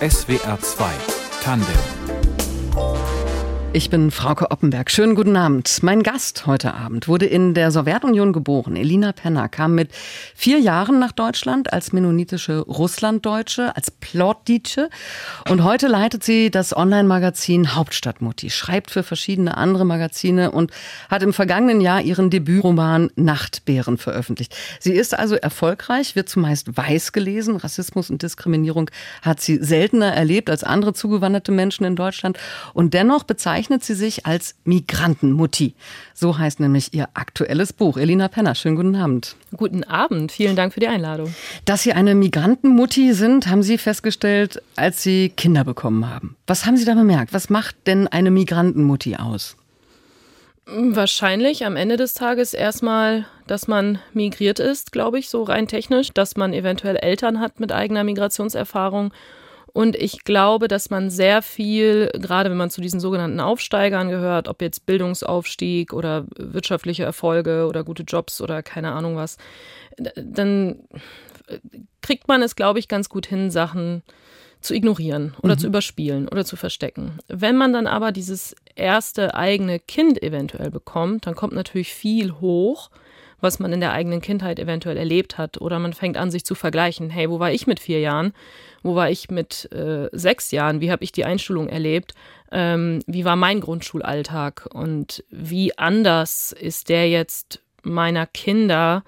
SWR 2 Tandem ich bin Frauke Oppenberg. Schönen guten Abend. Mein Gast heute Abend wurde in der Sowjetunion geboren. Elina Penner kam mit vier Jahren nach Deutschland als mennonitische Russlanddeutsche, als Plotditsche. Und heute leitet sie das Online-Magazin Hauptstadtmutti, schreibt für verschiedene andere Magazine und hat im vergangenen Jahr ihren Debütroman Nachtbären veröffentlicht. Sie ist also erfolgreich, wird zumeist weiß gelesen. Rassismus und Diskriminierung hat sie seltener erlebt als andere zugewanderte Menschen in Deutschland. Und dennoch bezeichnet bezeichnet sie sich als Migrantenmutti. So heißt nämlich ihr aktuelles Buch. Elina Penner, schönen guten Abend. Guten Abend, vielen Dank für die Einladung. Dass Sie eine Migrantenmutti sind, haben Sie festgestellt, als Sie Kinder bekommen haben. Was haben Sie da bemerkt? Was macht denn eine Migrantenmutti aus? Wahrscheinlich am Ende des Tages erstmal, dass man migriert ist, glaube ich, so rein technisch, dass man eventuell Eltern hat mit eigener Migrationserfahrung und ich glaube, dass man sehr viel, gerade wenn man zu diesen sogenannten Aufsteigern gehört, ob jetzt Bildungsaufstieg oder wirtschaftliche Erfolge oder gute Jobs oder keine Ahnung was, dann kriegt man es, glaube ich, ganz gut hin, Sachen zu ignorieren oder mhm. zu überspielen oder zu verstecken. Wenn man dann aber dieses erste eigene Kind eventuell bekommt, dann kommt natürlich viel hoch, was man in der eigenen Kindheit eventuell erlebt hat. Oder man fängt an, sich zu vergleichen. Hey, wo war ich mit vier Jahren? Wo war ich mit äh, sechs Jahren? Wie habe ich die Einschulung erlebt? Ähm, wie war mein Grundschulalltag? Und wie anders ist der jetzt meiner Kinder?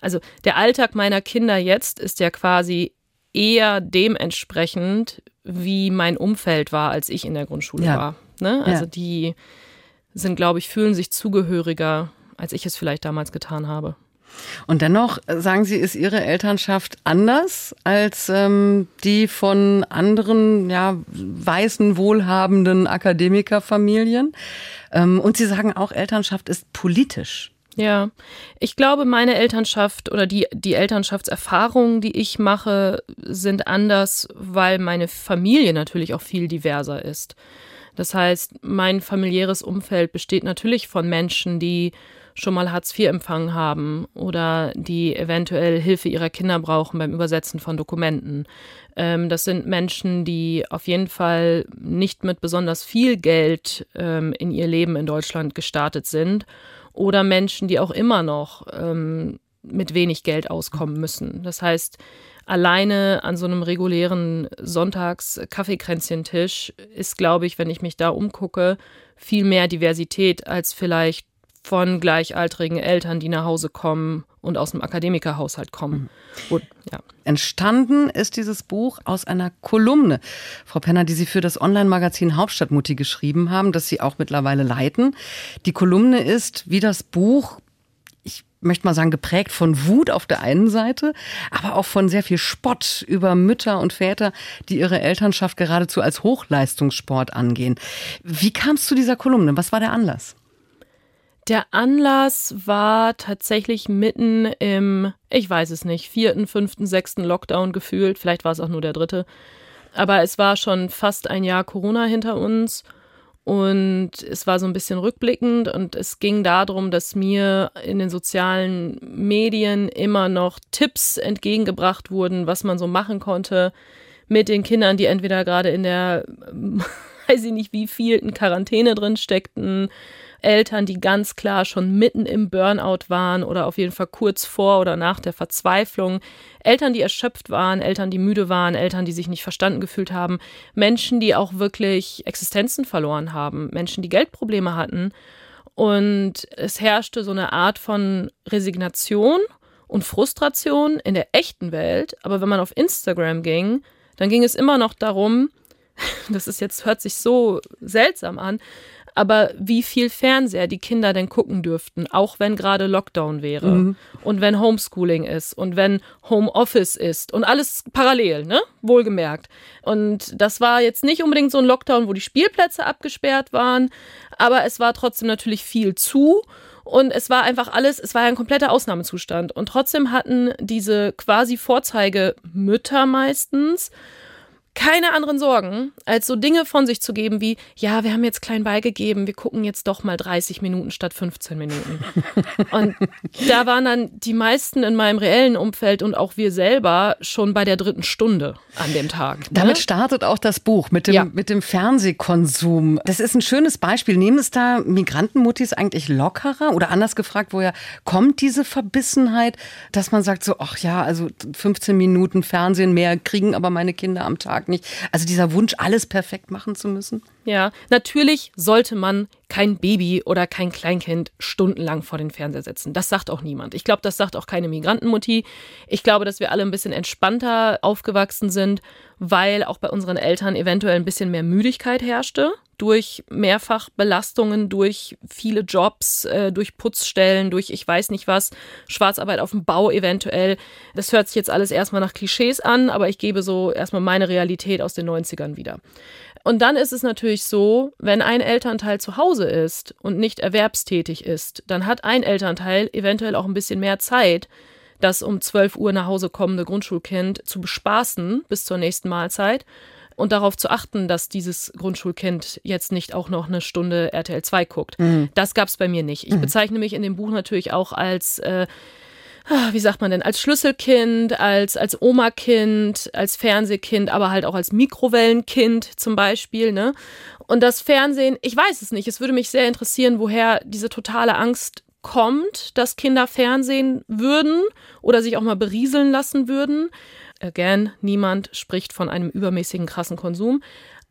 Also der Alltag meiner Kinder jetzt ist ja quasi eher dementsprechend, wie mein Umfeld war, als ich in der Grundschule ja. war. Ne? Also ja. die sind, glaube ich, fühlen sich zugehöriger, als ich es vielleicht damals getan habe. Und dennoch, äh, sagen Sie, ist Ihre Elternschaft anders als ähm, die von anderen, ja, weißen, wohlhabenden Akademikerfamilien? Ähm, und Sie sagen auch, Elternschaft ist politisch. Ja, ich glaube, meine Elternschaft oder die, die Elternschaftserfahrungen, die ich mache, sind anders, weil meine Familie natürlich auch viel diverser ist. Das heißt, mein familiäres Umfeld besteht natürlich von Menschen, die schon mal Hartz IV empfangen haben oder die eventuell Hilfe ihrer Kinder brauchen beim Übersetzen von Dokumenten. Ähm, das sind Menschen, die auf jeden Fall nicht mit besonders viel Geld ähm, in ihr Leben in Deutschland gestartet sind oder Menschen, die auch immer noch ähm, mit wenig Geld auskommen müssen. Das heißt, alleine an so einem regulären Sonntags-Kaffeekränzchentisch ist, glaube ich, wenn ich mich da umgucke, viel mehr Diversität als vielleicht von gleichaltrigen Eltern, die nach Hause kommen und aus dem Akademikerhaushalt kommen. Mhm. ja. Entstanden ist dieses Buch aus einer Kolumne, Frau Penner, die Sie für das Online-Magazin Hauptstadtmutti geschrieben haben, das Sie auch mittlerweile leiten. Die Kolumne ist wie das Buch ich möchte mal sagen, geprägt von Wut auf der einen Seite, aber auch von sehr viel Spott über Mütter und Väter, die ihre Elternschaft geradezu als Hochleistungssport angehen. Wie kam es zu dieser Kolumne? Was war der Anlass? Der Anlass war tatsächlich mitten im, ich weiß es nicht, vierten, fünften, sechsten Lockdown gefühlt. Vielleicht war es auch nur der dritte. Aber es war schon fast ein Jahr Corona hinter uns. Und es war so ein bisschen rückblickend und es ging darum, dass mir in den sozialen Medien immer noch Tipps entgegengebracht wurden, was man so machen konnte mit den Kindern, die entweder gerade in der, weiß ich nicht, wie vielten Quarantäne drin steckten, Eltern, die ganz klar schon mitten im Burnout waren oder auf jeden Fall kurz vor oder nach der Verzweiflung, Eltern, die erschöpft waren, Eltern, die müde waren, Eltern, die sich nicht verstanden gefühlt haben, Menschen, die auch wirklich Existenzen verloren haben, Menschen, die Geldprobleme hatten. Und es herrschte so eine Art von Resignation und Frustration in der echten Welt. Aber wenn man auf Instagram ging, dann ging es immer noch darum, das ist jetzt, hört sich so seltsam an, aber wie viel Fernseher die Kinder denn gucken dürften, auch wenn gerade Lockdown wäre mhm. und wenn Homeschooling ist und wenn Homeoffice ist und alles parallel, ne? Wohlgemerkt. Und das war jetzt nicht unbedingt so ein Lockdown, wo die Spielplätze abgesperrt waren, aber es war trotzdem natürlich viel zu. Und es war einfach alles, es war ja ein kompletter Ausnahmezustand. Und trotzdem hatten diese quasi Vorzeigemütter meistens keine anderen Sorgen, als so Dinge von sich zu geben wie, ja, wir haben jetzt klein beigegeben, wir gucken jetzt doch mal 30 Minuten statt 15 Minuten. und da waren dann die meisten in meinem reellen Umfeld und auch wir selber schon bei der dritten Stunde an dem Tag. Ne? Damit startet auch das Buch mit dem, ja. mit dem Fernsehkonsum. Das ist ein schönes Beispiel. Nehmen es da Migrantenmuttis eigentlich lockerer oder anders gefragt, woher kommt diese Verbissenheit, dass man sagt so, ach ja, also 15 Minuten Fernsehen mehr kriegen aber meine Kinder am Tag nicht. Also dieser Wunsch, alles perfekt machen zu müssen. Ja, natürlich sollte man kein Baby oder kein Kleinkind stundenlang vor den Fernseher setzen. Das sagt auch niemand. Ich glaube, das sagt auch keine Migrantenmutti. Ich glaube, dass wir alle ein bisschen entspannter aufgewachsen sind, weil auch bei unseren Eltern eventuell ein bisschen mehr Müdigkeit herrschte durch Mehrfachbelastungen, durch viele Jobs, äh, durch Putzstellen, durch ich weiß nicht was, Schwarzarbeit auf dem Bau eventuell. Das hört sich jetzt alles erstmal nach Klischees an, aber ich gebe so erstmal meine Realität aus den 90ern wieder. Und dann ist es natürlich so, wenn ein Elternteil zu Hause ist und nicht erwerbstätig ist, dann hat ein Elternteil eventuell auch ein bisschen mehr Zeit, das um 12 Uhr nach Hause kommende Grundschulkind zu bespaßen bis zur nächsten Mahlzeit und darauf zu achten, dass dieses Grundschulkind jetzt nicht auch noch eine Stunde RTL 2 guckt. Mhm. Das gab es bei mir nicht. Ich mhm. bezeichne mich in dem Buch natürlich auch als äh, wie sagt man denn, als Schlüsselkind, als, als Oma-Kind, als Fernsehkind, aber halt auch als Mikrowellenkind zum Beispiel, ne? Und das Fernsehen, ich weiß es nicht. Es würde mich sehr interessieren, woher diese totale Angst kommt, dass Kinder Fernsehen würden oder sich auch mal berieseln lassen würden. Again, niemand spricht von einem übermäßigen krassen Konsum.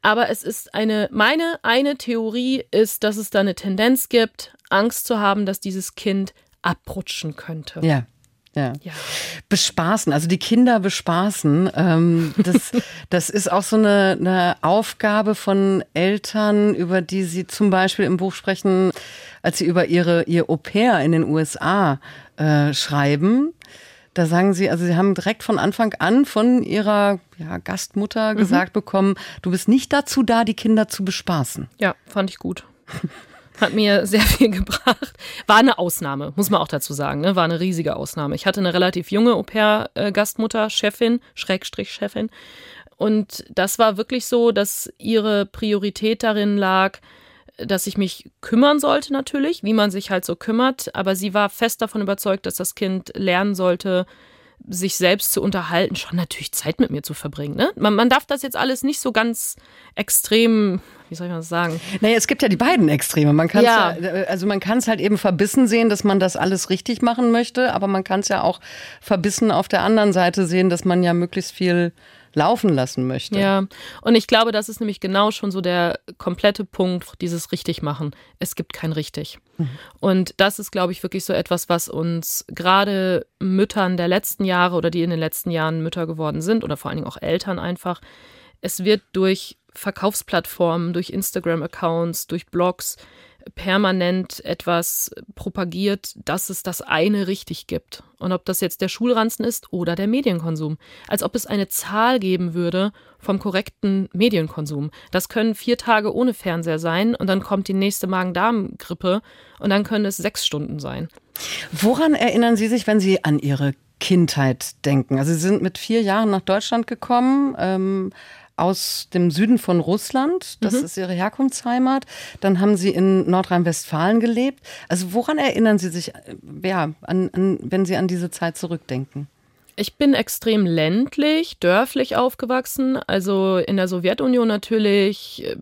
Aber es ist eine, meine eine Theorie ist, dass es da eine Tendenz gibt, Angst zu haben, dass dieses Kind abrutschen könnte. Ja. Ja. ja. Bespaßen, also die Kinder bespaßen, ähm, das, das ist auch so eine, eine Aufgabe von Eltern, über die sie zum Beispiel im Buch sprechen, als sie über ihre, ihr Au pair in den USA äh, schreiben. Da sagen sie, also sie haben direkt von Anfang an von ihrer ja, Gastmutter mhm. gesagt bekommen, du bist nicht dazu da, die Kinder zu bespaßen. Ja, fand ich gut. Hat mir sehr viel gebracht. War eine Ausnahme, muss man auch dazu sagen. Ne? War eine riesige Ausnahme. Ich hatte eine relativ junge Au-pair-Gastmutter, Chefin, Schrägstrich Chefin. Und das war wirklich so, dass ihre Priorität darin lag, dass ich mich kümmern sollte natürlich, wie man sich halt so kümmert. Aber sie war fest davon überzeugt, dass das Kind lernen sollte, sich selbst zu unterhalten, schon natürlich Zeit mit mir zu verbringen. Ne? Man, man darf das jetzt alles nicht so ganz extrem, wie soll ich mal sagen? Naja, es gibt ja die beiden Extreme. Man kann ja. ja. Äh, also man kann es halt eben verbissen sehen, dass man das alles richtig machen möchte, aber man kann es ja auch verbissen auf der anderen Seite sehen, dass man ja möglichst viel laufen lassen möchte. Ja, und ich glaube, das ist nämlich genau schon so der komplette Punkt, dieses Richtigmachen. Es gibt kein Richtig. Mhm. Und das ist, glaube ich, wirklich so etwas, was uns gerade Müttern der letzten Jahre oder die in den letzten Jahren Mütter geworden sind oder vor allen Dingen auch Eltern einfach, es wird durch Verkaufsplattformen, durch Instagram-Accounts, durch Blogs permanent etwas propagiert, dass es das eine richtig gibt. Und ob das jetzt der Schulranzen ist oder der Medienkonsum. Als ob es eine Zahl geben würde vom korrekten Medienkonsum. Das können vier Tage ohne Fernseher sein und dann kommt die nächste Magen-Darm-Grippe und dann können es sechs Stunden sein. Woran erinnern Sie sich, wenn Sie an Ihre Kindheit denken? Also Sie sind mit vier Jahren nach Deutschland gekommen. Ähm, aus dem Süden von Russland. Das mhm. ist ihre Herkunftsheimat. Dann haben sie in Nordrhein-Westfalen gelebt. Also woran erinnern Sie sich, äh, ja, an, an, wenn Sie an diese Zeit zurückdenken? Ich bin extrem ländlich, dörflich aufgewachsen, also in der Sowjetunion natürlich, äh,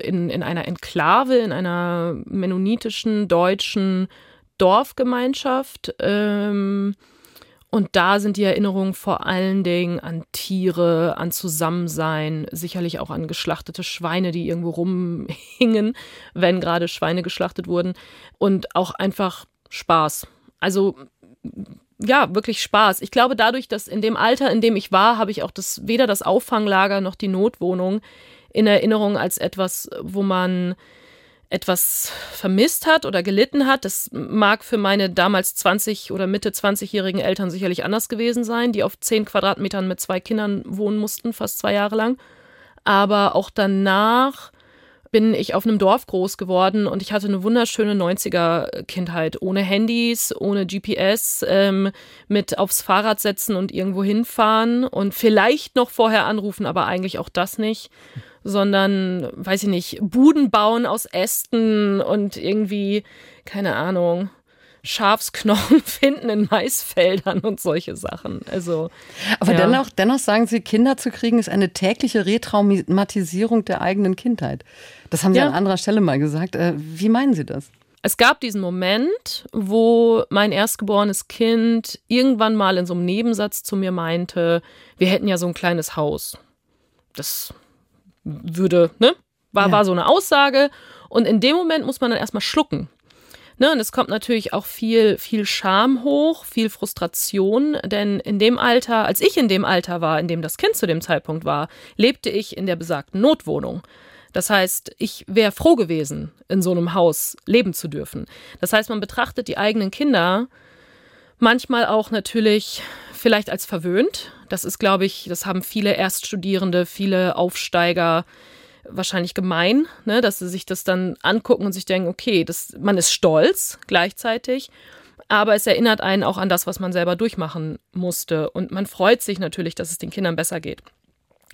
in, in einer Enklave, in einer mennonitischen deutschen Dorfgemeinschaft. Ähm, und da sind die Erinnerungen vor allen Dingen an Tiere, an Zusammensein, sicherlich auch an geschlachtete Schweine, die irgendwo rumhingen, wenn gerade Schweine geschlachtet wurden. Und auch einfach Spaß. Also ja, wirklich Spaß. Ich glaube, dadurch, dass in dem Alter, in dem ich war, habe ich auch das, weder das Auffanglager noch die Notwohnung in Erinnerung als etwas, wo man etwas vermisst hat oder gelitten hat. Das mag für meine damals 20 oder Mitte 20-jährigen Eltern sicherlich anders gewesen sein, die auf 10 Quadratmetern mit zwei Kindern wohnen mussten, fast zwei Jahre lang. Aber auch danach bin ich auf einem Dorf groß geworden und ich hatte eine wunderschöne 90er-Kindheit. Ohne Handys, ohne GPS, ähm, mit aufs Fahrrad setzen und irgendwo hinfahren und vielleicht noch vorher anrufen, aber eigentlich auch das nicht. Sondern, weiß ich nicht, Buden bauen aus Ästen und irgendwie, keine Ahnung, Schafsknochen finden in Maisfeldern und solche Sachen. Also, Aber ja. dennoch, dennoch sagen Sie, Kinder zu kriegen ist eine tägliche Retraumatisierung der eigenen Kindheit. Das haben Sie ja. an anderer Stelle mal gesagt. Äh, wie meinen Sie das? Es gab diesen Moment, wo mein erstgeborenes Kind irgendwann mal in so einem Nebensatz zu mir meinte, wir hätten ja so ein kleines Haus. Das würde, ne? War, ja. war so eine Aussage. Und in dem Moment muss man dann erstmal schlucken. Ne, und es kommt natürlich auch viel, viel Scham hoch, viel Frustration, denn in dem Alter, als ich in dem Alter war, in dem das Kind zu dem Zeitpunkt war, lebte ich in der besagten Notwohnung. Das heißt, ich wäre froh gewesen, in so einem Haus leben zu dürfen. Das heißt, man betrachtet die eigenen Kinder manchmal auch natürlich vielleicht als verwöhnt. Das ist, glaube ich, das haben viele Erststudierende, viele Aufsteiger wahrscheinlich gemein, ne, dass sie sich das dann angucken und sich denken, okay, das, man ist stolz gleichzeitig, aber es erinnert einen auch an das, was man selber durchmachen musste. Und man freut sich natürlich, dass es den Kindern besser geht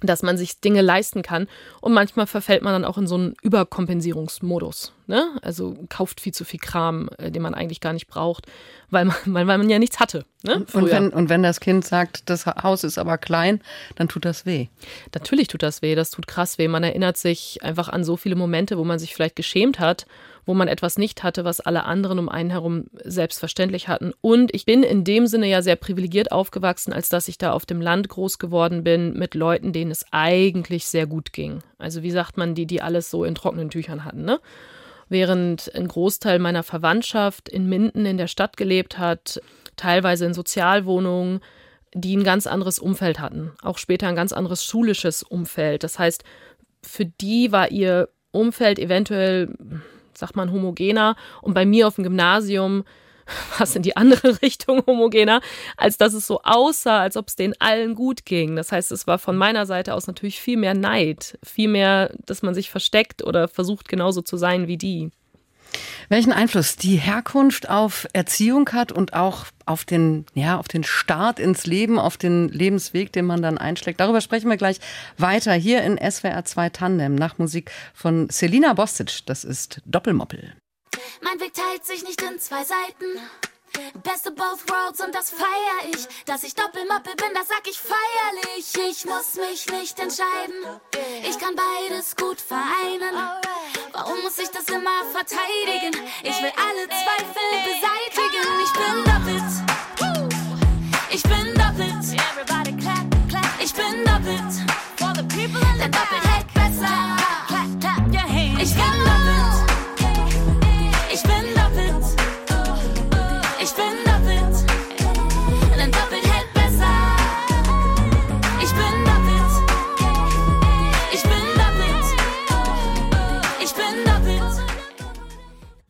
dass man sich Dinge leisten kann. Und manchmal verfällt man dann auch in so einen Überkompensierungsmodus. Ne? Also kauft viel zu viel Kram, äh, den man eigentlich gar nicht braucht, weil man, weil man ja nichts hatte. Ne? Und, wenn, und wenn das Kind sagt, das Haus ist aber klein, dann tut das weh. Natürlich tut das weh, das tut krass weh. Man erinnert sich einfach an so viele Momente, wo man sich vielleicht geschämt hat wo man etwas nicht hatte, was alle anderen um einen herum selbstverständlich hatten. Und ich bin in dem Sinne ja sehr privilegiert aufgewachsen, als dass ich da auf dem Land groß geworden bin mit Leuten, denen es eigentlich sehr gut ging. Also wie sagt man, die, die alles so in trockenen Tüchern hatten, ne? Während ein Großteil meiner Verwandtschaft in Minden in der Stadt gelebt hat, teilweise in Sozialwohnungen, die ein ganz anderes Umfeld hatten, auch später ein ganz anderes schulisches Umfeld. Das heißt, für die war ihr Umfeld eventuell sagt man, homogener. Und bei mir auf dem Gymnasium war es in die andere Richtung homogener, als dass es so aussah, als ob es denen allen gut ging. Das heißt, es war von meiner Seite aus natürlich viel mehr Neid, viel mehr, dass man sich versteckt oder versucht, genauso zu sein wie die. Welchen Einfluss die Herkunft auf Erziehung hat und auch auf den, ja, auf den Start ins Leben, auf den Lebensweg, den man dann einschlägt. Darüber sprechen wir gleich weiter hier in SWR 2 Tandem nach Musik von Selina Bostic. Das ist Doppelmoppel. Mein Weg teilt sich nicht in zwei Seiten. Best of both worlds und das feier ich. Dass ich Doppelmoppel bin, das sag ich feierlich. Ich muss mich nicht entscheiden. Ich kann beides gut vereinen. Warum muss ich das immer verteidigen? Ich will alle Zweifel beseitigen. Ich bin doppelt. Ich bin doppelt. Ich bin doppelt. Hält besser.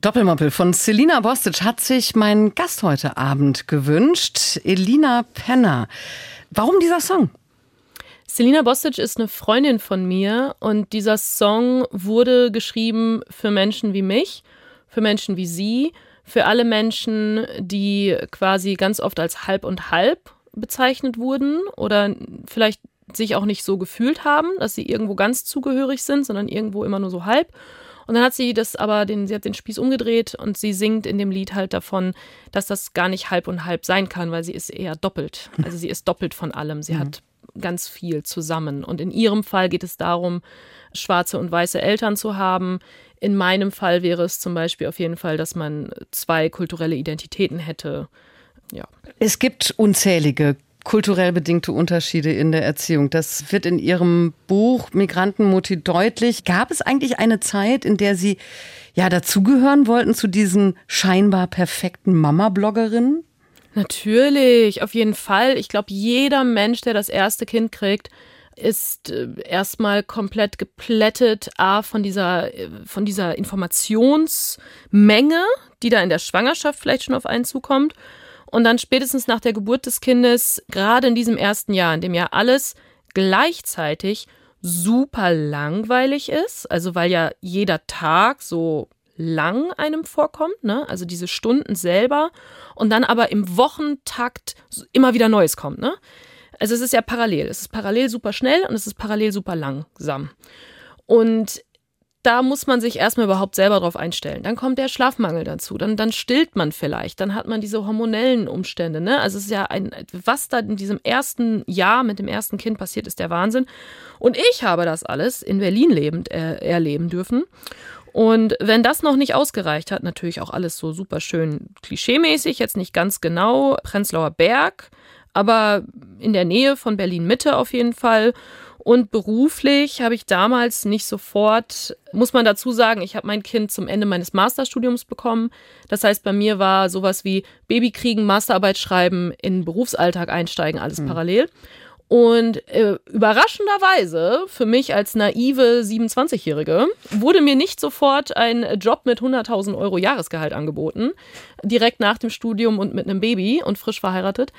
Doppelmoppel von Selina Bostic hat sich mein Gast heute Abend gewünscht, Elina Penner. Warum dieser Song? Selina Bostic ist eine Freundin von mir und dieser Song wurde geschrieben für Menschen wie mich, für Menschen wie sie, für alle Menschen, die quasi ganz oft als halb und halb bezeichnet wurden oder vielleicht sich auch nicht so gefühlt haben, dass sie irgendwo ganz zugehörig sind, sondern irgendwo immer nur so halb. Und dann hat sie das aber, den, sie hat den Spieß umgedreht und sie singt in dem Lied halt davon, dass das gar nicht halb und halb sein kann, weil sie ist eher doppelt. Also sie ist doppelt von allem. Sie mhm. hat ganz viel zusammen. Und in ihrem Fall geht es darum, schwarze und weiße Eltern zu haben. In meinem Fall wäre es zum Beispiel auf jeden Fall, dass man zwei kulturelle Identitäten hätte. Ja. Es gibt unzählige kulturell bedingte Unterschiede in der Erziehung. Das wird in Ihrem Buch Migrantenmutti deutlich. Gab es eigentlich eine Zeit, in der Sie ja dazugehören wollten zu diesen scheinbar perfekten Mama-Bloggerinnen? Natürlich, auf jeden Fall. Ich glaube, jeder Mensch, der das erste Kind kriegt, ist äh, erstmal komplett geplättet, a, von dieser, äh, von dieser Informationsmenge, die da in der Schwangerschaft vielleicht schon auf einen zukommt und dann spätestens nach der Geburt des Kindes, gerade in diesem ersten Jahr, in dem ja alles gleichzeitig super langweilig ist, also weil ja jeder Tag so lang einem vorkommt, ne? Also diese Stunden selber und dann aber im Wochentakt immer wieder Neues kommt, ne? Also es ist ja parallel. Es ist parallel super schnell und es ist parallel super langsam. Und da muss man sich erstmal überhaupt selber drauf einstellen. Dann kommt der Schlafmangel dazu, dann, dann stillt man vielleicht, dann hat man diese hormonellen Umstände. Ne? Also es ist ja ein, was da in diesem ersten Jahr mit dem ersten Kind passiert, ist der Wahnsinn. Und ich habe das alles in Berlin lebend äh, erleben dürfen. Und wenn das noch nicht ausgereicht hat, natürlich auch alles so super schön klischeemäßig, jetzt nicht ganz genau, Prenzlauer Berg, aber in der Nähe von Berlin Mitte auf jeden Fall. Und beruflich habe ich damals nicht sofort, muss man dazu sagen, ich habe mein Kind zum Ende meines Masterstudiums bekommen. Das heißt, bei mir war sowas wie Baby kriegen, Masterarbeit schreiben, in Berufsalltag einsteigen, alles mhm. parallel. Und äh, überraschenderweise, für mich als naive 27-Jährige, wurde mir nicht sofort ein Job mit 100.000 Euro Jahresgehalt angeboten, direkt nach dem Studium und mit einem Baby und frisch verheiratet.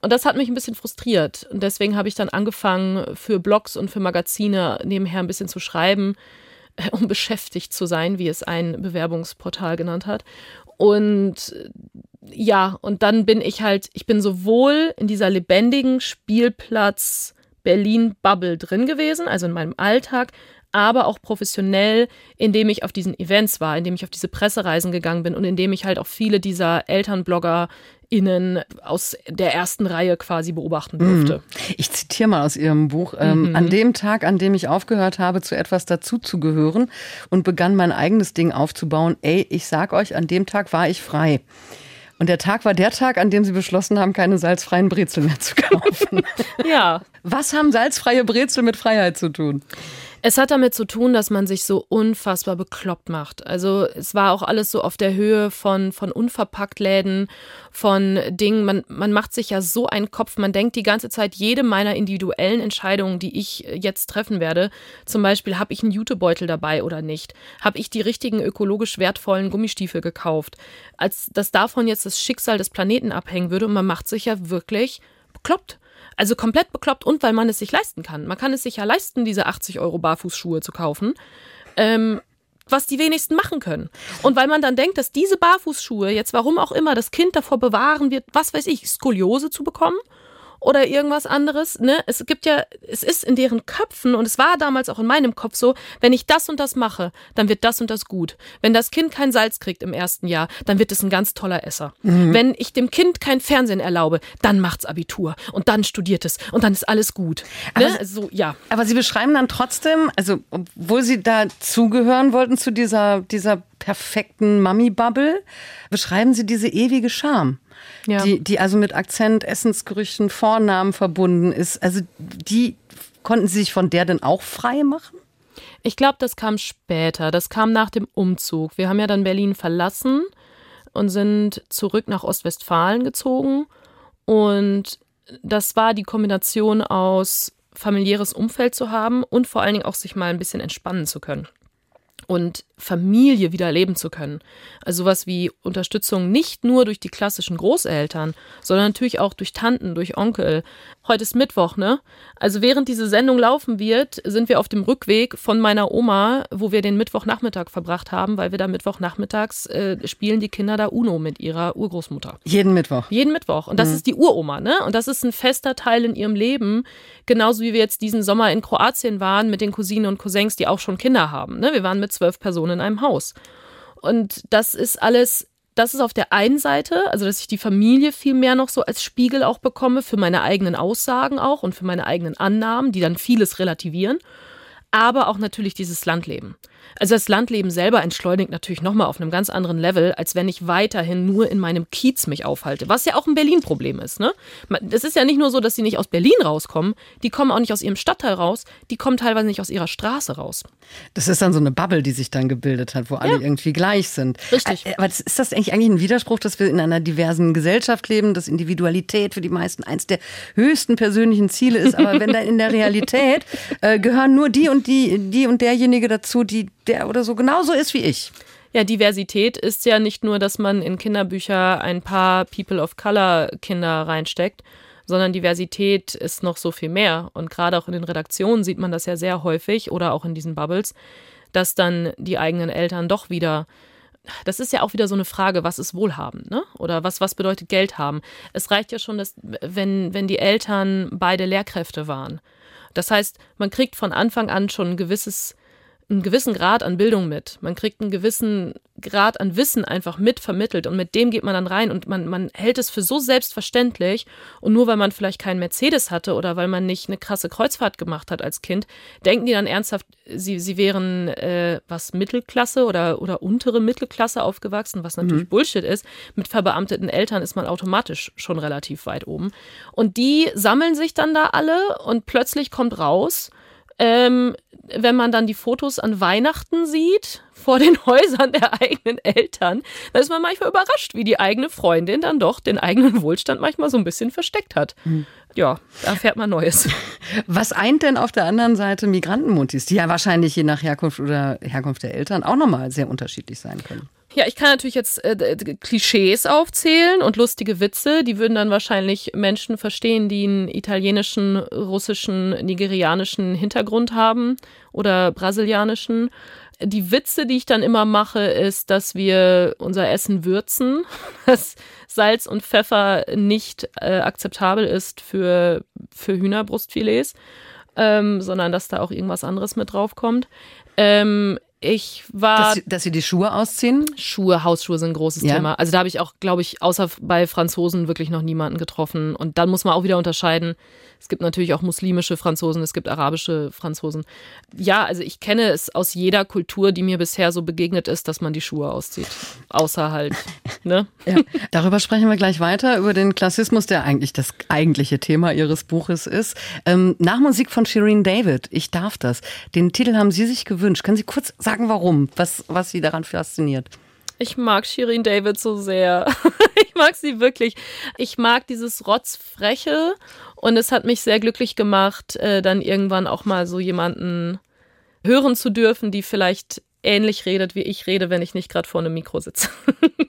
Und das hat mich ein bisschen frustriert. Und deswegen habe ich dann angefangen, für Blogs und für Magazine nebenher ein bisschen zu schreiben, um beschäftigt zu sein, wie es ein Bewerbungsportal genannt hat. Und ja, und dann bin ich halt, ich bin sowohl in dieser lebendigen Spielplatz Berlin-Bubble drin gewesen, also in meinem Alltag, aber auch professionell, indem ich auf diesen Events war, indem ich auf diese Pressereisen gegangen bin und indem ich halt auch viele dieser Elternblogger innen aus der ersten Reihe quasi beobachten durfte. Mhm. Ich zitiere mal aus Ihrem Buch. Ähm, mhm. An dem Tag, an dem ich aufgehört habe, zu etwas dazuzugehören und begann mein eigenes Ding aufzubauen, ey, ich sag euch, an dem Tag war ich frei. Und der Tag war der Tag, an dem Sie beschlossen haben, keine salzfreien Brezel mehr zu kaufen. ja. Was haben salzfreie Brezel mit Freiheit zu tun? Es hat damit zu tun, dass man sich so unfassbar bekloppt macht. Also es war auch alles so auf der Höhe von, von Unverpacktläden, von Dingen. Man, man macht sich ja so einen Kopf. Man denkt die ganze Zeit, jede meiner individuellen Entscheidungen, die ich jetzt treffen werde, zum Beispiel, habe ich einen Jutebeutel dabei oder nicht? Habe ich die richtigen ökologisch wertvollen Gummistiefel gekauft? Als dass davon jetzt das Schicksal des Planeten abhängen würde und man macht sich ja wirklich bekloppt. Also komplett bekloppt und weil man es sich leisten kann. Man kann es sich ja leisten, diese 80 Euro Barfußschuhe zu kaufen. Ähm, was die wenigsten machen können. Und weil man dann denkt, dass diese Barfußschuhe jetzt, warum auch immer, das Kind davor bewahren wird, was weiß ich, Skoliose zu bekommen oder irgendwas anderes. Ne? Es gibt ja, es ist in deren Köpfen und es war damals auch in meinem Kopf so, wenn ich das und das mache, dann wird das und das gut. Wenn das Kind kein Salz kriegt im ersten Jahr, dann wird es ein ganz toller Esser. Mhm. Wenn ich dem Kind kein Fernsehen erlaube, dann macht's Abitur und dann studiert es und dann ist alles gut. Ne? Aber, also, ja. aber Sie beschreiben dann trotzdem, also obwohl Sie da zugehören wollten zu dieser, dieser perfekten Mami-Bubble, beschreiben Sie diese ewige Scham ja. die, die also mit Akzent, Essensgerüchten, Vornamen verbunden ist. Also die konnten Sie sich von der denn auch frei machen? Ich glaube, das kam später. Das kam nach dem Umzug. Wir haben ja dann Berlin verlassen und sind zurück nach Ostwestfalen gezogen. Und das war die Kombination aus familiäres Umfeld zu haben und vor allen Dingen auch sich mal ein bisschen entspannen zu können und Familie wieder erleben zu können. Also sowas wie Unterstützung nicht nur durch die klassischen Großeltern, sondern natürlich auch durch Tanten, durch Onkel. Heute ist Mittwoch, ne? Also während diese Sendung laufen wird, sind wir auf dem Rückweg von meiner Oma, wo wir den Mittwochnachmittag verbracht haben, weil wir da Mittwochnachmittags äh, spielen die Kinder da Uno mit ihrer Urgroßmutter. Jeden Mittwoch. Jeden Mittwoch. Und das mhm. ist die Uroma, ne? Und das ist ein fester Teil in ihrem Leben, genauso wie wir jetzt diesen Sommer in Kroatien waren mit den Cousinen und Cousins, die auch schon Kinder haben. Ne? Wir waren mit zwölf Personen in einem Haus. Und das ist alles, das ist auf der einen Seite, also dass ich die Familie viel mehr noch so als Spiegel auch bekomme für meine eigenen Aussagen auch und für meine eigenen Annahmen, die dann vieles relativieren aber auch natürlich dieses Landleben. Also das Landleben selber entschleunigt natürlich nochmal auf einem ganz anderen Level, als wenn ich weiterhin nur in meinem Kiez mich aufhalte, was ja auch ein Berlin-Problem ist. Ne? Es ist ja nicht nur so, dass sie nicht aus Berlin rauskommen, die kommen auch nicht aus ihrem Stadtteil raus, die kommen teilweise nicht aus ihrer Straße raus. Das ist dann so eine Bubble, die sich dann gebildet hat, wo alle ja. irgendwie gleich sind. Richtig. Aber ist das eigentlich ein Widerspruch, dass wir in einer diversen Gesellschaft leben, dass Individualität für die meisten eins der höchsten persönlichen Ziele ist, aber wenn dann in der Realität äh, gehören nur die und und die, die und derjenige dazu, die der oder so genauso ist wie ich. Ja, Diversität ist ja nicht nur, dass man in Kinderbücher ein paar People of Color Kinder reinsteckt, sondern Diversität ist noch so viel mehr. Und gerade auch in den Redaktionen sieht man das ja sehr häufig oder auch in diesen Bubbles, dass dann die eigenen Eltern doch wieder das ist ja auch wieder so eine Frage, was ist Wohlhabend, ne? Oder was, was bedeutet Geld haben? Es reicht ja schon, dass, wenn, wenn die Eltern beide Lehrkräfte waren. Das heißt, man kriegt von Anfang an schon ein gewisses einen gewissen Grad an Bildung mit. Man kriegt einen gewissen Grad an Wissen einfach mit vermittelt und mit dem geht man dann rein und man, man hält es für so selbstverständlich und nur weil man vielleicht keinen Mercedes hatte oder weil man nicht eine krasse Kreuzfahrt gemacht hat als Kind, denken die dann ernsthaft, sie, sie wären äh, was Mittelklasse oder, oder untere Mittelklasse aufgewachsen, was natürlich mhm. Bullshit ist. Mit verbeamteten Eltern ist man automatisch schon relativ weit oben. Und die sammeln sich dann da alle und plötzlich kommt raus, ähm, wenn man dann die Fotos an Weihnachten sieht, vor den Häusern der eigenen Eltern, dann ist man manchmal überrascht, wie die eigene Freundin dann doch den eigenen Wohlstand manchmal so ein bisschen versteckt hat. Mhm. Ja, da fährt man Neues. Was eint denn auf der anderen Seite Migrantenmutis, die ja wahrscheinlich je nach Herkunft oder Herkunft der Eltern auch nochmal sehr unterschiedlich sein können? Ja, ich kann natürlich jetzt äh, Klischees aufzählen und lustige Witze. Die würden dann wahrscheinlich Menschen verstehen, die einen italienischen, russischen, nigerianischen Hintergrund haben oder brasilianischen. Die Witze, die ich dann immer mache, ist, dass wir unser Essen würzen, dass Salz und Pfeffer nicht äh, akzeptabel ist für, für Hühnerbrustfilets, ähm, sondern dass da auch irgendwas anderes mit draufkommt. Ähm, ich war. Dass, dass, sie die Schuhe ausziehen? Schuhe, Hausschuhe sind ein großes ja. Thema. Also da habe ich auch, glaube ich, außer bei Franzosen wirklich noch niemanden getroffen. Und dann muss man auch wieder unterscheiden. Es gibt natürlich auch muslimische Franzosen, es gibt arabische Franzosen. Ja, also ich kenne es aus jeder Kultur, die mir bisher so begegnet ist, dass man die Schuhe auszieht. Außer halt, ne? Ja. Darüber sprechen wir gleich weiter, über den Klassismus, der eigentlich das eigentliche Thema Ihres Buches ist. Ähm, nach Musik von Shireen David, Ich darf das. Den Titel haben Sie sich gewünscht. Können Sie kurz sagen, warum? Was, was Sie daran fasziniert? Ich mag Shirin David so sehr. ich mag sie wirklich. Ich mag dieses Rotzfreche und es hat mich sehr glücklich gemacht, äh, dann irgendwann auch mal so jemanden hören zu dürfen, die vielleicht ähnlich redet, wie ich rede, wenn ich nicht gerade vor einem Mikro sitze.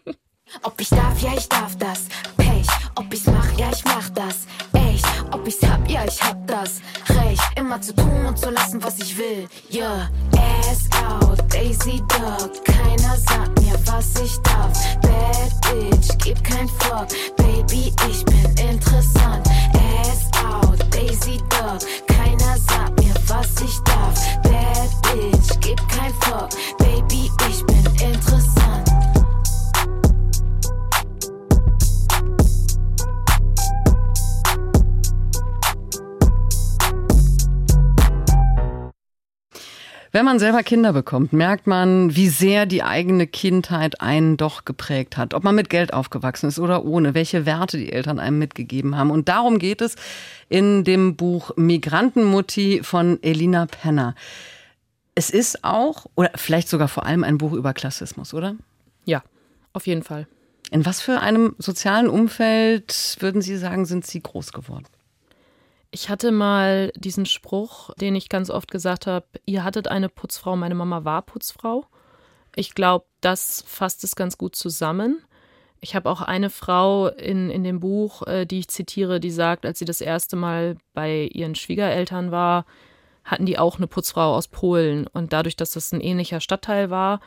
Ob ich darf, ja, ich darf das. Pech. Ob ich's mach, ja, ich mach das. Echt. Ob ich's hab, ja, ich hab das. Recht. Immer zu tun und zu lassen, was ich will. Yeah. Ass out, Daisy Dog. Keiner sagt mir, was ich darf. Bad Bitch, gib kein Fuck. Baby, ich bin interessant. Ass out, Daisy Dog. Keiner sagt mir, was ich darf. Bad Bitch, gib kein Fuck. Baby, ich bin interessant. Wenn man selber Kinder bekommt, merkt man, wie sehr die eigene Kindheit einen doch geprägt hat. Ob man mit Geld aufgewachsen ist oder ohne, welche Werte die Eltern einem mitgegeben haben. Und darum geht es in dem Buch Migrantenmutti von Elina Penner. Es ist auch, oder vielleicht sogar vor allem ein Buch über Klassismus, oder? Ja, auf jeden Fall. In was für einem sozialen Umfeld, würden Sie sagen, sind Sie groß geworden? Ich hatte mal diesen Spruch, den ich ganz oft gesagt habe, ihr hattet eine Putzfrau, meine Mama war Putzfrau. Ich glaube, das fasst es ganz gut zusammen. Ich habe auch eine Frau in, in dem Buch, äh, die ich zitiere, die sagt, als sie das erste Mal bei ihren Schwiegereltern war, hatten die auch eine Putzfrau aus Polen. Und dadurch, dass das ein ähnlicher Stadtteil war,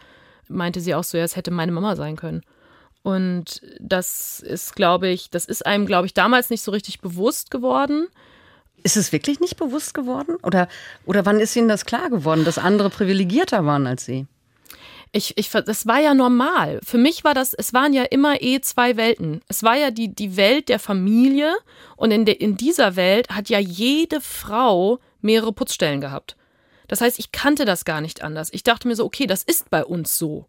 meinte sie auch so, ja, es hätte meine Mama sein können. Und das ist, glaube ich, das ist einem, glaube ich, damals nicht so richtig bewusst geworden. Ist es wirklich nicht bewusst geworden? Oder, oder wann ist Ihnen das klar geworden, dass andere privilegierter waren als Sie? Ich, ich, das war ja normal. Für mich war das, es waren ja immer eh zwei Welten. Es war ja die, die Welt der Familie und in, de, in dieser Welt hat ja jede Frau mehrere Putzstellen gehabt. Das heißt, ich kannte das gar nicht anders. Ich dachte mir so, okay, das ist bei uns so.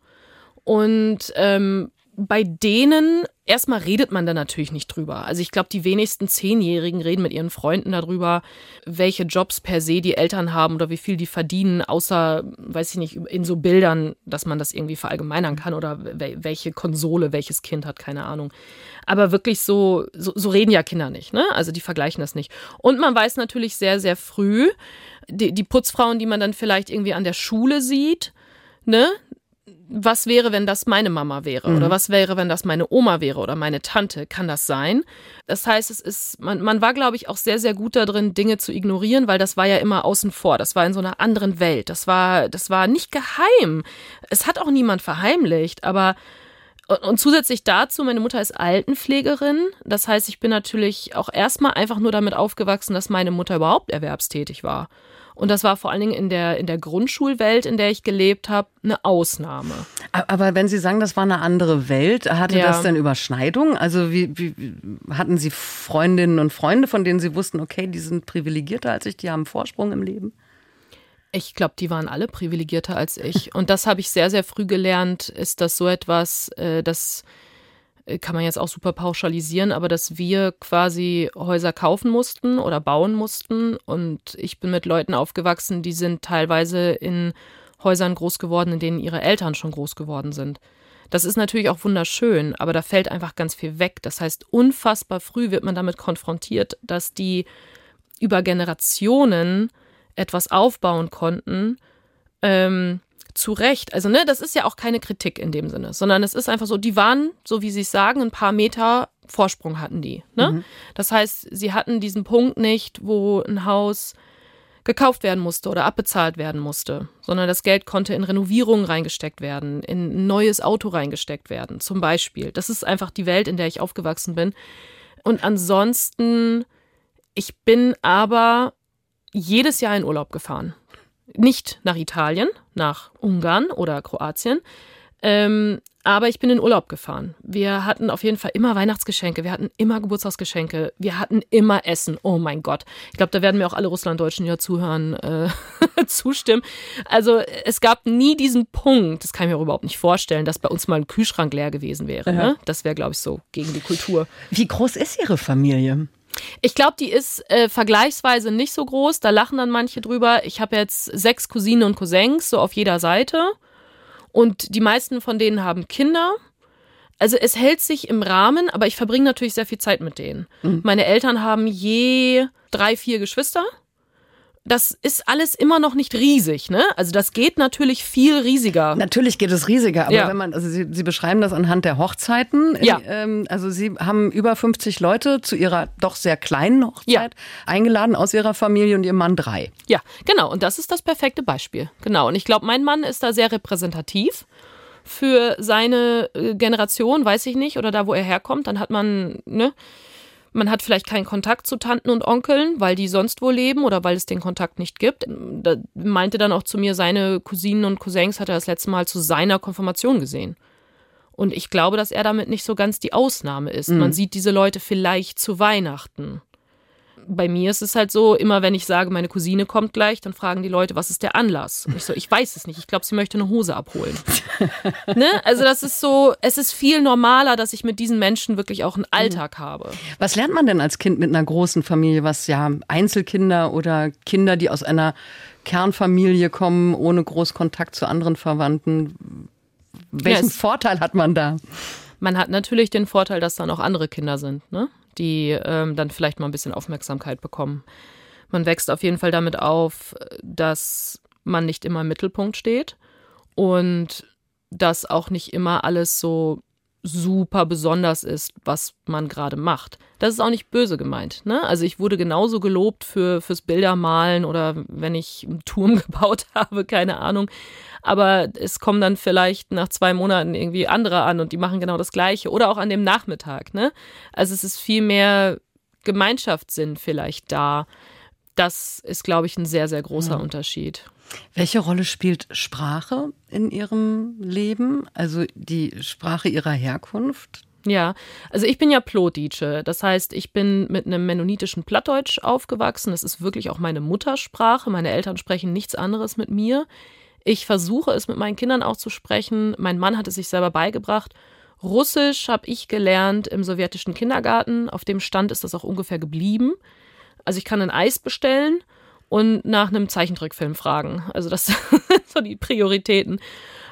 Und ähm, bei denen, erstmal redet man da natürlich nicht drüber. Also ich glaube, die wenigsten Zehnjährigen reden mit ihren Freunden darüber, welche Jobs per se die Eltern haben oder wie viel die verdienen, außer, weiß ich nicht, in so Bildern, dass man das irgendwie verallgemeinern kann oder welche Konsole welches Kind hat, keine Ahnung. Aber wirklich so, so, so reden ja Kinder nicht, ne? Also die vergleichen das nicht. Und man weiß natürlich sehr, sehr früh, die, die Putzfrauen, die man dann vielleicht irgendwie an der Schule sieht, ne? Was wäre, wenn das meine Mama wäre? Mhm. Oder was wäre, wenn das meine Oma wäre oder meine Tante? Kann das sein? Das heißt, es ist, man, man war, glaube ich, auch sehr, sehr gut darin, Dinge zu ignorieren, weil das war ja immer außen vor. Das war in so einer anderen Welt. Das war, das war nicht geheim. Es hat auch niemand verheimlicht, aber und, und zusätzlich dazu, meine Mutter ist Altenpflegerin. Das heißt, ich bin natürlich auch erstmal einfach nur damit aufgewachsen, dass meine Mutter überhaupt erwerbstätig war. Und das war vor allen Dingen in der, in der Grundschulwelt, in der ich gelebt habe, eine Ausnahme. Aber wenn Sie sagen, das war eine andere Welt, hatte Ja. das denn Überschneidung? Also wie, wie hatten Sie Freundinnen und Freunde, von denen Sie wussten, okay, die sind privilegierter als ich, die haben Vorsprung im Leben? Ich glaube, die waren alle privilegierter als ich. Und das habe ich sehr, sehr früh gelernt, ist das so etwas, äh, das kann man jetzt auch super pauschalisieren, aber dass wir quasi Häuser kaufen mussten oder bauen mussten. Und ich bin mit Leuten aufgewachsen, die sind teilweise in Häusern groß geworden, in denen ihre Eltern schon groß geworden sind. Das ist natürlich auch wunderschön, aber da fällt einfach ganz viel weg. Das heißt, unfassbar früh wird man damit konfrontiert, dass die über Generationen etwas aufbauen konnten, ähm, zu Recht. Also, ne, das ist ja auch keine Kritik in dem Sinne, sondern es ist einfach so, die waren, so wie sie es sagen, ein paar Meter Vorsprung hatten die. Ne? Das heißt, sie hatten diesen Punkt nicht, wo ein Haus gekauft werden musste oder abbezahlt werden musste, sondern das Geld konnte in Renovierungen reingesteckt werden, in ein neues Auto reingesteckt werden, zum Beispiel. Das ist einfach die Welt, in der ich aufgewachsen bin. Und ansonsten, ich bin aber jedes Jahr in Urlaub gefahren. Nicht nach Italien, nach Ungarn oder Kroatien, ähm, aber ich bin in Urlaub gefahren. Wir hatten auf jeden Fall immer Weihnachtsgeschenke, wir hatten immer Geburtstagsgeschenke, wir hatten immer Essen. Oh mein Gott. Ich glaube, da werden mir auch alle Russlanddeutschen, die ja zuhören, äh, zustimmen. Also es gab nie diesen Punkt, das kann ich mir auch überhaupt nicht vorstellen, dass bei uns mal ein Kühlschrank leer gewesen wäre. Ne? Das wäre, glaube ich, so gegen die Kultur. Wie groß ist Ihre Familie? Ich glaube, die ist äh, vergleichsweise nicht so groß. Da lachen dann manche drüber. Ich habe jetzt sechs Cousinen und Cousins, so auf jeder Seite. Und die meisten von denen haben Kinder. Also es hält sich im Rahmen, aber ich verbringe natürlich sehr viel Zeit mit denen. Meine Eltern haben je drei, vier Geschwister. Das ist alles immer noch nicht riesig, ne? Also das geht natürlich viel riesiger. Natürlich geht es riesiger, aber Ja. wenn man, also Sie, Sie beschreiben das anhand der Hochzeiten. Ja. Ähm, also Sie haben über 50 Leute zu Ihrer doch sehr kleinen Hochzeit Ja. eingeladen aus Ihrer Familie und Ihrem Mann drei. Ja, genau. Und das ist das perfekte Beispiel. Genau. Und ich glaube, mein Mann ist da sehr repräsentativ für seine äh, Generation, weiß ich nicht, oder da, wo er herkommt. Dann hat man, ne, man hat vielleicht keinen Kontakt zu Tanten und Onkeln, weil die sonst wo leben oder weil es den Kontakt nicht gibt. Da meinte dann auch zu mir, seine Cousinen und Cousins hat er das letzte Mal zu seiner Konfirmation gesehen. Und ich glaube, dass er damit nicht so ganz die Ausnahme ist. Man sieht diese Leute vielleicht zu Weihnachten bei mir ist es halt so, immer wenn ich sage, meine Cousine kommt gleich, dann fragen die Leute, was ist der Anlass? Und ich so, ich weiß es nicht. Ich glaube, sie möchte eine Hose abholen. ne? Also das ist so, es ist viel normaler, dass ich mit diesen Menschen wirklich auch einen Alltag habe. Was lernt man denn als Kind mit einer großen Familie, was ja Einzelkinder oder Kinder, die aus einer Kernfamilie kommen, ohne groß Kontakt zu anderen Verwandten? Welchen Ja, Vorteil hat man da? Man hat natürlich den Vorteil, dass dann auch andere Kinder sind, ne? die ähm, dann vielleicht mal ein bisschen Aufmerksamkeit bekommen. Man wächst auf jeden Fall damit auf, dass man nicht immer im Mittelpunkt steht und dass auch nicht immer alles so super besonders ist, was man gerade macht. Das ist auch nicht böse gemeint. Ne? Also ich wurde genauso gelobt für fürs Bildermalen oder wenn ich einen Turm gebaut habe, keine Ahnung. Aber es kommen dann vielleicht nach zwei Monaten irgendwie andere an und die machen genau das Gleiche. Oder auch an dem Nachmittag. Ne? Also es ist viel mehr Gemeinschaftssinn vielleicht da. Das ist, glaube ich, ein sehr, sehr großer Unterschied. Welche Rolle spielt Sprache in Ihrem Leben? Also die Sprache Ihrer Herkunft? Ja, also ich bin ja Plotdeutsche. Das heißt, ich bin mit einem mennonitischen Plattdeutsch aufgewachsen. Das ist wirklich auch meine Muttersprache. Meine Eltern sprechen nichts anderes mit mir. Ich versuche es mit meinen Kindern auch zu sprechen. Mein Mann hat es sich selber beigebracht. Russisch habe ich gelernt im sowjetischen Kindergarten. Auf dem Stand ist das auch ungefähr geblieben. Also ich kann ein Eis bestellen und nach einem Zeichentrickfilm fragen. Also das sind so die Prioritäten.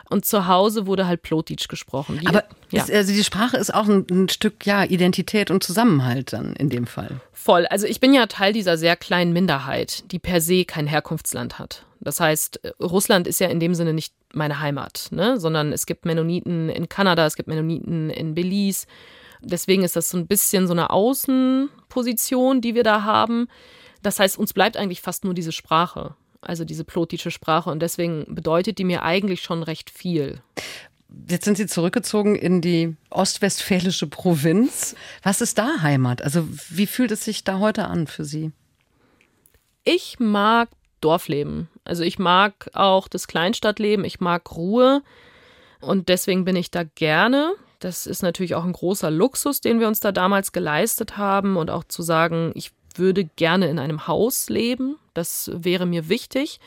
Und zu Hause wurde halt Plotitsch gesprochen. Die, Aber ja. ist, also die Sprache ist auch ein, ein Stück ja Identität und Zusammenhalt dann in dem Fall. Voll. Also ich bin ja Teil dieser sehr kleinen Minderheit, die per se kein Herkunftsland hat. Das heißt, Russland ist ja in dem Sinne nicht meine Heimat, ne? sondern es gibt Mennoniten in Kanada, es gibt Mennoniten in Belize. Deswegen ist das so ein bisschen so eine Außenposition, die wir da haben. Das heißt, uns bleibt eigentlich fast nur diese Sprache, also diese plotische Sprache. Und deswegen bedeutet die mir eigentlich schon recht viel. Jetzt sind Sie zurückgezogen in die ostwestfälische Provinz. Was ist da Heimat? Also wie fühlt es sich da heute an für Sie? Ich mag Dorfleben. Also ich mag auch das Kleinstadtleben, ich mag Ruhe und deswegen bin ich da gerne. Das ist natürlich auch ein großer Luxus, den wir uns da damals geleistet haben und auch zu sagen, ich würde gerne in einem Haus leben. Das wäre mir wichtig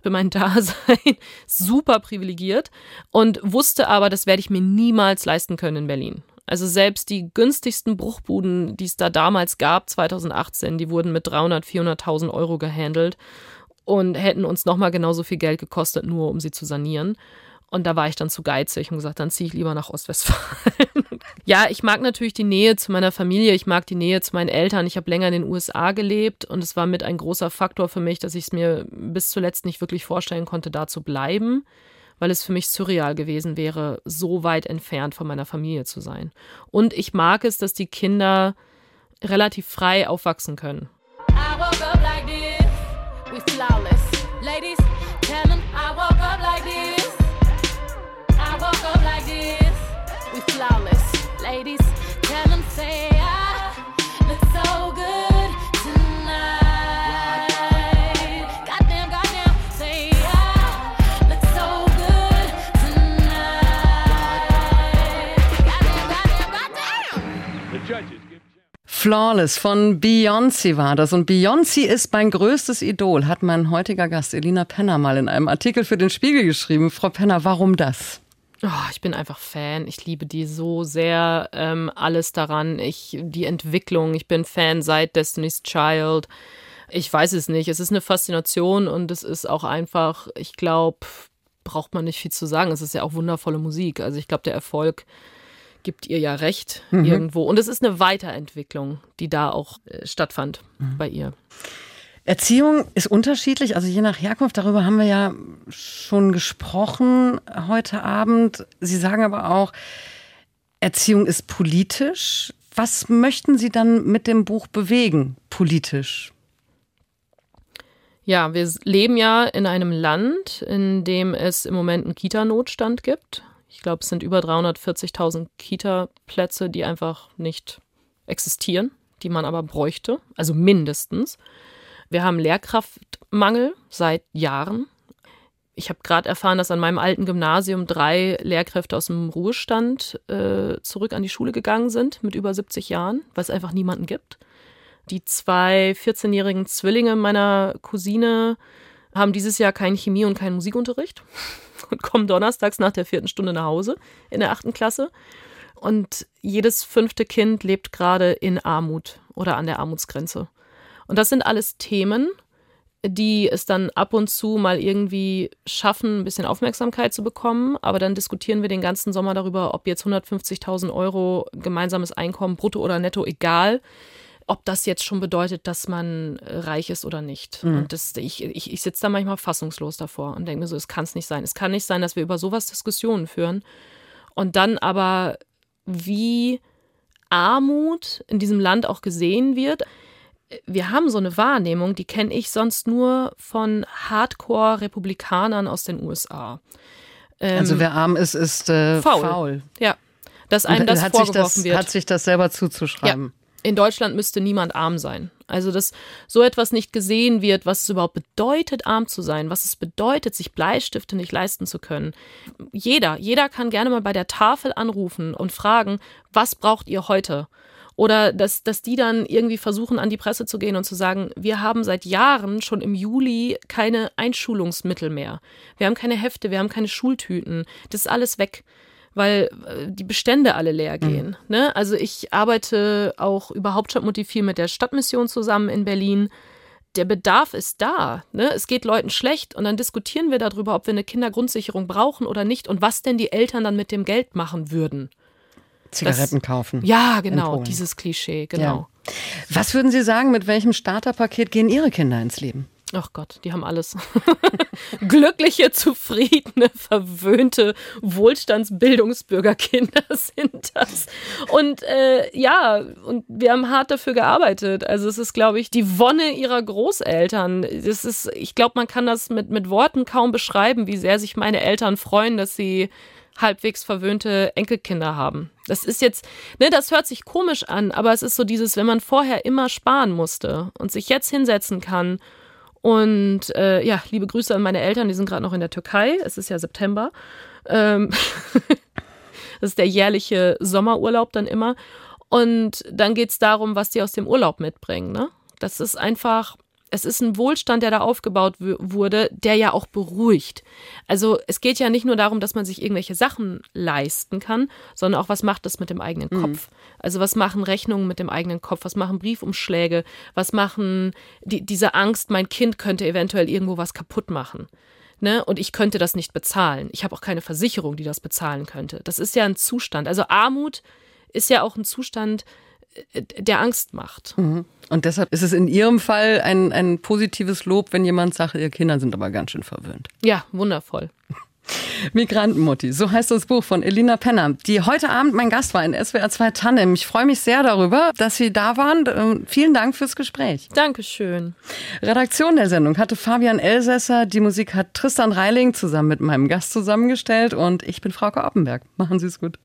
für mein Dasein super privilegiert und wusste aber, das werde ich mir niemals leisten können in Berlin. Also selbst die günstigsten Bruchbuden, die es da damals gab, 2018, die wurden mit 300, 400.000 Euro gehandelt und hätten uns nochmal genauso viel Geld gekostet, nur um sie zu sanieren. Und da war ich dann zu geizig und gesagt, dann ziehe ich lieber nach Ostwestfalen. ja, ich mag natürlich die Nähe zu meiner Familie, ich mag die Nähe zu meinen Eltern. Ich habe länger in den USA gelebt und es war mit ein großer Faktor für mich, dass ich es mir bis zuletzt nicht wirklich vorstellen konnte, da zu bleiben, weil es für mich surreal gewesen wäre, so weit entfernt von meiner Familie zu sein. Und ich mag es, dass die Kinder relativ frei aufwachsen können. I woke up like this. we flawless. Flawless. Ladies, tell them say I look so good tonight. Goddamn, goddamn, say I look so good tonight. Goddamn, goddamn, goddamn. The judges. Flawless von Beyoncé war das. Und Beyoncé ist mein größtes Idol, hat mein heutiger Gast Elina Penner mal in einem Artikel für den Spiegel geschrieben. Frau Penner, warum das? Oh, ich bin einfach Fan. Ich liebe die so sehr. Ähm, alles daran. Ich, die Entwicklung. Ich bin Fan seit Destiny's Child. Ich weiß es nicht. Es ist eine Faszination und es ist auch einfach, ich glaube, braucht man nicht viel zu sagen. Es ist ja auch wundervolle Musik. Also ich glaube, der Erfolg gibt ihr ja recht mhm. irgendwo. Und es ist eine Weiterentwicklung, die da auch äh, stattfand mhm. bei ihr. Erziehung ist unterschiedlich, also je nach Herkunft, darüber haben wir ja schon gesprochen heute Abend. Sie sagen aber auch, Erziehung ist politisch. Was möchten Sie dann mit dem Buch bewegen, politisch? Ja, wir leben ja in einem Land, in dem es im Moment einen Kita-Notstand gibt. Ich glaube, es sind über 340.000 Kita-Plätze, die einfach nicht existieren, die man aber bräuchte, also mindestens. Wir haben Lehrkraftmangel seit Jahren. Ich habe gerade erfahren, dass an meinem alten Gymnasium drei Lehrkräfte aus dem Ruhestand äh, zurück an die Schule gegangen sind mit über 70 Jahren, weil es einfach niemanden gibt. Die zwei 14-jährigen Zwillinge meiner Cousine haben dieses Jahr keinen Chemie- und keinen Musikunterricht und kommen donnerstags nach der vierten Stunde nach Hause in der achten Klasse. Und jedes fünfte Kind lebt gerade in Armut oder an der Armutsgrenze. Und das sind alles Themen, die es dann ab und zu mal irgendwie schaffen, ein bisschen Aufmerksamkeit zu bekommen. Aber dann diskutieren wir den ganzen Sommer darüber, ob jetzt 150.000 Euro gemeinsames Einkommen, brutto oder netto, egal, ob das jetzt schon bedeutet, dass man reich ist oder nicht. Mhm. Und das, ich, ich, ich sitze da manchmal fassungslos davor und denke mir so, es kann es nicht sein. Es kann nicht sein, dass wir über sowas Diskussionen führen und dann aber wie Armut in diesem Land auch gesehen wird. Wir haben so eine Wahrnehmung, die kenne ich sonst nur von Hardcore-Republikanern aus den USA. Ähm, also wer arm ist, ist äh, faul. faul. Ja, dass einem das hat vorgeworfen das, wird. Hat sich das selber zuzuschreiben. Ja in Deutschland müsste niemand arm sein. Also, dass so etwas nicht gesehen wird, was es überhaupt bedeutet, arm zu sein, was es bedeutet, sich Bleistifte nicht leisten zu können. Jeder, jeder kann gerne mal bei der Tafel anrufen und fragen, was braucht ihr heute? Oder dass, dass die dann irgendwie versuchen, an die Presse zu gehen und zu sagen, wir haben seit Jahren schon im Juli keine Einschulungsmittel mehr. Wir haben keine Hefte, wir haben keine Schultüten. Das ist alles weg weil äh, die Bestände alle leer mhm. gehen. Mhm. Ne? Also ich arbeite auch über Hauptstadtmotiv viel mit der Stadtmission zusammen in Berlin. Der Bedarf ist da. Ne? Es geht Leuten schlecht und dann diskutieren wir darüber, ob wir eine Kindergrundsicherung brauchen oder nicht und was denn die Eltern dann mit dem Geld machen würden. Zigaretten das, kaufen. Ja, genau, dieses Klischee, genau. Ja. Was würden Sie sagen, mit welchem Starterpaket gehen Ihre Kinder ins Leben? Ach Gott, die haben alles. Glückliche, zufriedene, verwöhnte Wohlstandsbildungsbürgerkinder sind das. Und äh, ja, und wir haben hart dafür gearbeitet. Also es ist, glaube ich, die Wonne ihrer Großeltern. Das ist, ich glaube, man kann das mit, mit Worten kaum beschreiben, wie sehr sich meine Eltern freuen, dass sie halbwegs verwöhnte Enkelkinder haben. Das ist jetzt, ne, das hört sich komisch an, aber es ist so dieses, wenn man vorher immer sparen musste und sich jetzt hinsetzen kann und äh, ja, liebe Grüße an meine Eltern, die sind gerade noch in der Türkei. Es ist ja September. Ähm das ist der jährliche Sommerurlaub dann immer. Und dann geht es darum, was die aus dem Urlaub mitbringen. Ne? Das ist einfach, es ist ein Wohlstand, der da aufgebaut wurde, der ja auch beruhigt. Also es geht ja nicht nur darum, dass man sich irgendwelche Sachen leisten kann, sondern auch, was macht das mit dem eigenen mhm. Kopf? Also was machen Rechnungen mit dem eigenen Kopf? Was machen Briefumschläge? Was machen die, diese Angst, mein Kind könnte eventuell irgendwo was kaputt machen? Ne? Und ich könnte das nicht bezahlen. Ich habe auch keine Versicherung, die das bezahlen könnte. Das ist ja ein Zustand. Also Armut ist ja auch ein Zustand, der Angst macht. Mhm. Und deshalb ist es in Ihrem Fall ein, ein positives Lob, wenn jemand sagt, Ihre Kinder sind aber ganz schön verwöhnt. Ja, wundervoll. Migrantenmutti, so heißt das Buch von Elina Penner, die heute Abend mein Gast war in SWR 2 Tandem. Ich freue mich sehr darüber, dass Sie da waren. Ähm, vielen Dank fürs Gespräch. Dankeschön. Redaktion der Sendung hatte Fabian Elsässer, die Musik hat Tristan Reiling zusammen mit meinem Gast zusammengestellt und ich bin Frauke Oppenberg. Machen Sie es gut.